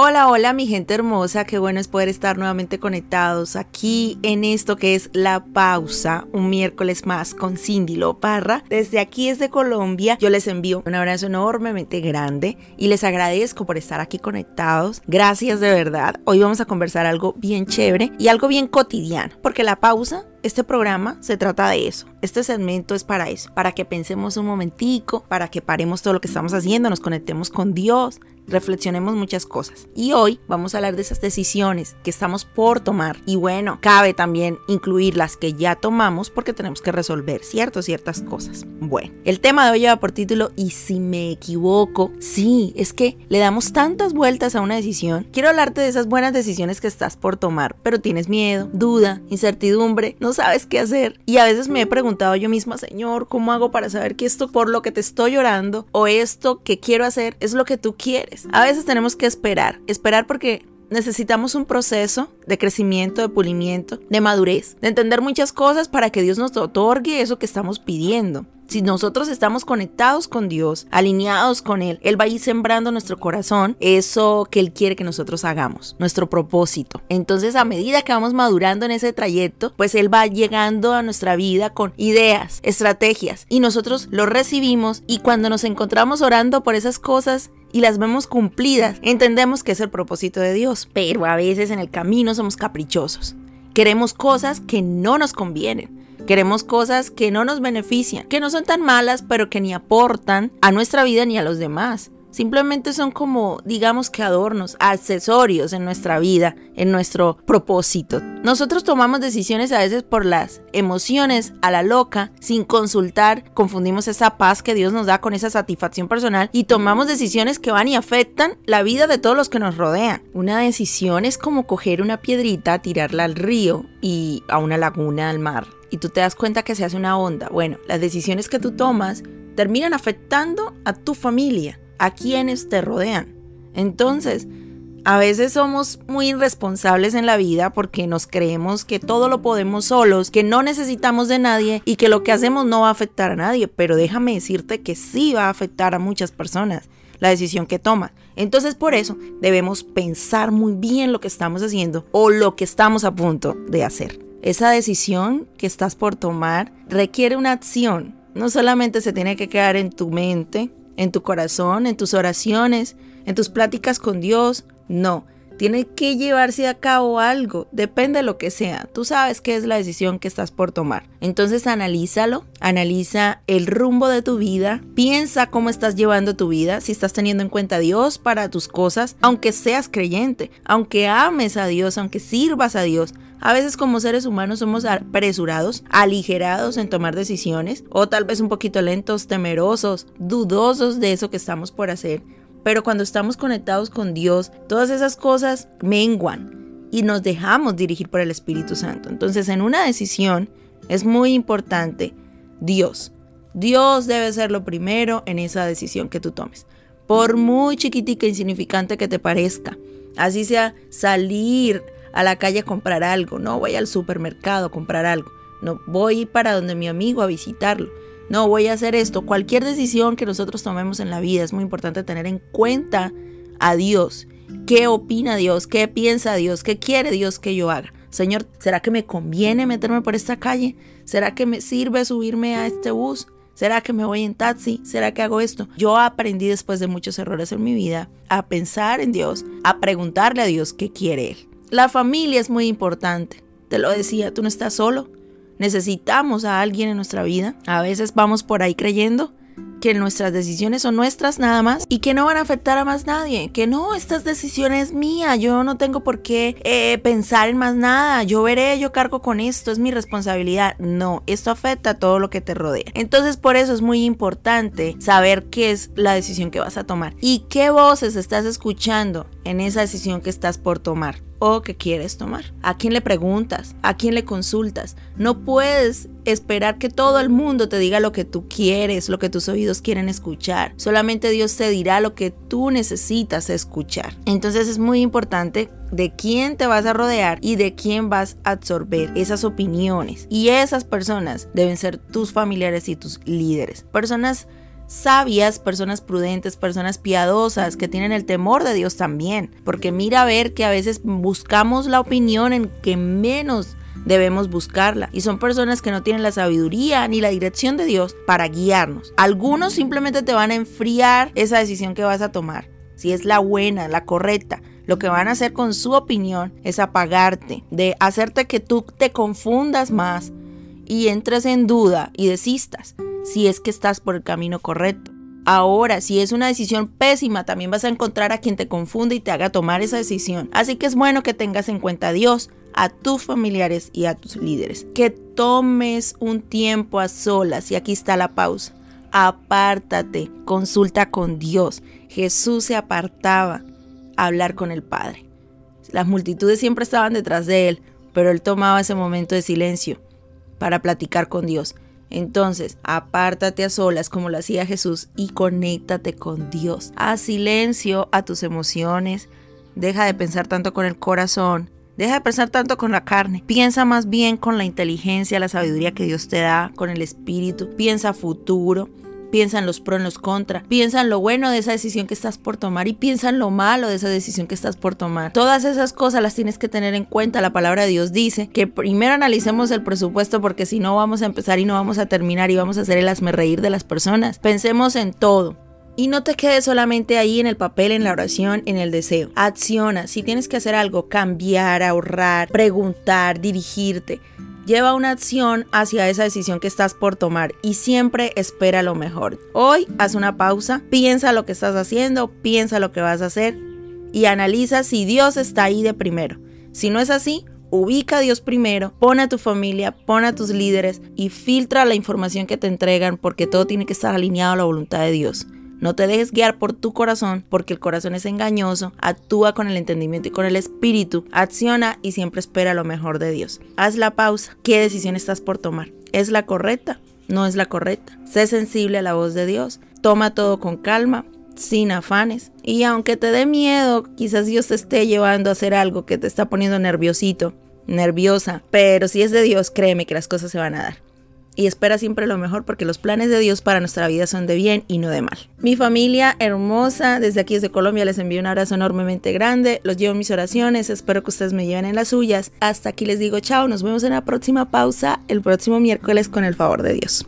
Hola, hola mi gente hermosa, qué bueno es poder estar nuevamente conectados aquí en esto que es La Pausa, un miércoles más con Cindy Loparra. Desde aquí, desde Colombia, yo les envío un abrazo enormemente grande y les agradezco por estar aquí conectados. Gracias de verdad. Hoy vamos a conversar algo bien chévere y algo bien cotidiano, porque la pausa este programa se trata de eso. Este segmento es para eso, para que pensemos un momentico, para que paremos todo lo que estamos haciendo, nos conectemos con Dios, reflexionemos muchas cosas. Y hoy vamos a hablar de esas decisiones que estamos por tomar. Y bueno, cabe también incluir las que ya tomamos porque tenemos que resolver ciertas, ciertas cosas. Bueno, el tema de hoy lleva por título ¿Y si me equivoco? Sí, es que le damos tantas vueltas a una decisión. Quiero hablarte de esas buenas decisiones que estás por tomar, pero tienes miedo, duda, incertidumbre, no sabes qué hacer. Y a veces me he preguntado yo misma, Señor, ¿cómo hago para saber que esto por lo que te estoy llorando o esto que quiero hacer es lo que tú quieres? A veces tenemos que esperar, esperar porque necesitamos un proceso de crecimiento, de pulimiento, de madurez, de entender muchas cosas para que Dios nos otorgue eso que estamos pidiendo. Si nosotros estamos conectados con Dios, alineados con Él, Él va a ir sembrando en nuestro corazón eso que Él quiere que nosotros hagamos, nuestro propósito. Entonces, a medida que vamos madurando en ese trayecto, pues Él va llegando a nuestra vida con ideas, estrategias, y nosotros lo recibimos y cuando nos encontramos orando por esas cosas, y las vemos cumplidas, entendemos que es el propósito de Dios. Pero a veces en el camino somos caprichosos. Queremos cosas que no nos convienen. Queremos cosas que no nos benefician, que no son tan malas, pero que ni aportan a nuestra vida ni a los demás. Simplemente son como, digamos que adornos, accesorios en nuestra vida, en nuestro propósito. Nosotros tomamos decisiones a veces por las emociones a la loca, sin consultar, confundimos esa paz que Dios nos da con esa satisfacción personal y tomamos decisiones que van y afectan la vida de todos los que nos rodean. Una decisión es como coger una piedrita, tirarla al río y a una laguna, al mar. Y tú te das cuenta que se hace una onda. Bueno, las decisiones que tú tomas terminan afectando a tu familia a quienes te rodean. Entonces, a veces somos muy irresponsables en la vida porque nos creemos que todo lo podemos solos, que no necesitamos de nadie y que lo que hacemos no va a afectar a nadie, pero déjame decirte que sí va a afectar a muchas personas la decisión que tomas. Entonces por eso debemos pensar muy bien lo que estamos haciendo o lo que estamos a punto de hacer. Esa decisión que estás por tomar requiere una acción. No solamente se tiene que quedar en tu mente, en tu corazón, en tus oraciones, en tus pláticas con Dios. No, tiene que llevarse a cabo algo, depende de lo que sea. Tú sabes qué es la decisión que estás por tomar. Entonces analízalo, analiza el rumbo de tu vida, piensa cómo estás llevando tu vida, si estás teniendo en cuenta a Dios para tus cosas, aunque seas creyente, aunque ames a Dios, aunque sirvas a Dios. A veces como seres humanos somos apresurados, aligerados en tomar decisiones o tal vez un poquito lentos, temerosos, dudosos de eso que estamos por hacer. Pero cuando estamos conectados con Dios, todas esas cosas menguan y nos dejamos dirigir por el Espíritu Santo. Entonces en una decisión es muy importante Dios. Dios debe ser lo primero en esa decisión que tú tomes. Por muy chiquitica e insignificante que te parezca. Así sea salir a la calle a comprar algo, no voy al supermercado a comprar algo, no voy para donde mi amigo a visitarlo, no voy a hacer esto. Cualquier decisión que nosotros tomemos en la vida es muy importante tener en cuenta a Dios. ¿Qué opina Dios? ¿Qué piensa Dios? ¿Qué quiere Dios que yo haga? Señor, ¿será que me conviene meterme por esta calle? ¿Será que me sirve subirme a este bus? ¿Será que me voy en taxi? ¿Será que hago esto? Yo aprendí después de muchos errores en mi vida a pensar en Dios, a preguntarle a Dios qué quiere Él. La familia es muy importante. Te lo decía, tú no estás solo. Necesitamos a alguien en nuestra vida. A veces vamos por ahí creyendo que nuestras decisiones son nuestras nada más y que no van a afectar a más nadie, que no, estas decisiones mía, yo no tengo por qué eh, pensar en más nada, yo veré, yo cargo con esto, es mi responsabilidad. No, esto afecta a todo lo que te rodea. Entonces por eso es muy importante saber qué es la decisión que vas a tomar y qué voces estás escuchando en esa decisión que estás por tomar o que quieres tomar. ¿A quién le preguntas? ¿A quién le consultas? No puedes esperar que todo el mundo te diga lo que tú quieres, lo que tus oídos quieren escuchar. Solamente Dios te dirá lo que tú necesitas escuchar. Entonces es muy importante de quién te vas a rodear y de quién vas a absorber esas opiniones. Y esas personas deben ser tus familiares y tus líderes. Personas sabias, personas prudentes, personas piadosas, que tienen el temor de Dios también. Porque mira a ver que a veces buscamos la opinión en que menos debemos buscarla. Y son personas que no tienen la sabiduría ni la dirección de Dios para guiarnos. Algunos simplemente te van a enfriar esa decisión que vas a tomar. Si es la buena, la correcta. Lo que van a hacer con su opinión es apagarte, de hacerte que tú te confundas más y entres en duda y desistas si es que estás por el camino correcto. Ahora, si es una decisión pésima, también vas a encontrar a quien te confunde y te haga tomar esa decisión. Así que es bueno que tengas en cuenta a Dios, a tus familiares y a tus líderes. Que tomes un tiempo a solas y aquí está la pausa. Apártate, consulta con Dios. Jesús se apartaba a hablar con el Padre. Las multitudes siempre estaban detrás de él, pero él tomaba ese momento de silencio para platicar con Dios. Entonces, apártate a solas como lo hacía Jesús y conéctate con Dios. Haz silencio a tus emociones. Deja de pensar tanto con el corazón. Deja de pensar tanto con la carne. Piensa más bien con la inteligencia, la sabiduría que Dios te da, con el espíritu. Piensa futuro. Piensa en los pros, los contra. Piensa en lo bueno de esa decisión que estás por tomar y piensa en lo malo de esa decisión que estás por tomar. Todas esas cosas las tienes que tener en cuenta. La palabra de Dios dice que primero analicemos el presupuesto porque si no vamos a empezar y no vamos a terminar y vamos a hacer el asme reír de las personas. Pensemos en todo. Y no te quedes solamente ahí en el papel, en la oración, en el deseo. Acciona. Si tienes que hacer algo, cambiar, ahorrar, preguntar, dirigirte lleva una acción hacia esa decisión que estás por tomar y siempre espera lo mejor. Hoy haz una pausa, piensa lo que estás haciendo, piensa lo que vas a hacer y analiza si Dios está ahí de primero. Si no es así, ubica a Dios primero, pon a tu familia, pon a tus líderes y filtra la información que te entregan porque todo tiene que estar alineado a la voluntad de Dios. No te dejes guiar por tu corazón, porque el corazón es engañoso. Actúa con el entendimiento y con el espíritu. Acciona y siempre espera lo mejor de Dios. Haz la pausa. ¿Qué decisión estás por tomar? ¿Es la correcta? No es la correcta. Sé sensible a la voz de Dios. Toma todo con calma, sin afanes. Y aunque te dé miedo, quizás Dios te esté llevando a hacer algo que te está poniendo nerviosito, nerviosa. Pero si es de Dios, créeme que las cosas se van a dar y espera siempre lo mejor porque los planes de Dios para nuestra vida son de bien y no de mal. Mi familia hermosa, desde aquí desde Colombia les envío un abrazo enormemente grande, los llevo en mis oraciones, espero que ustedes me lleven en las suyas. Hasta aquí les digo chao, nos vemos en la próxima pausa el próximo miércoles con el favor de Dios.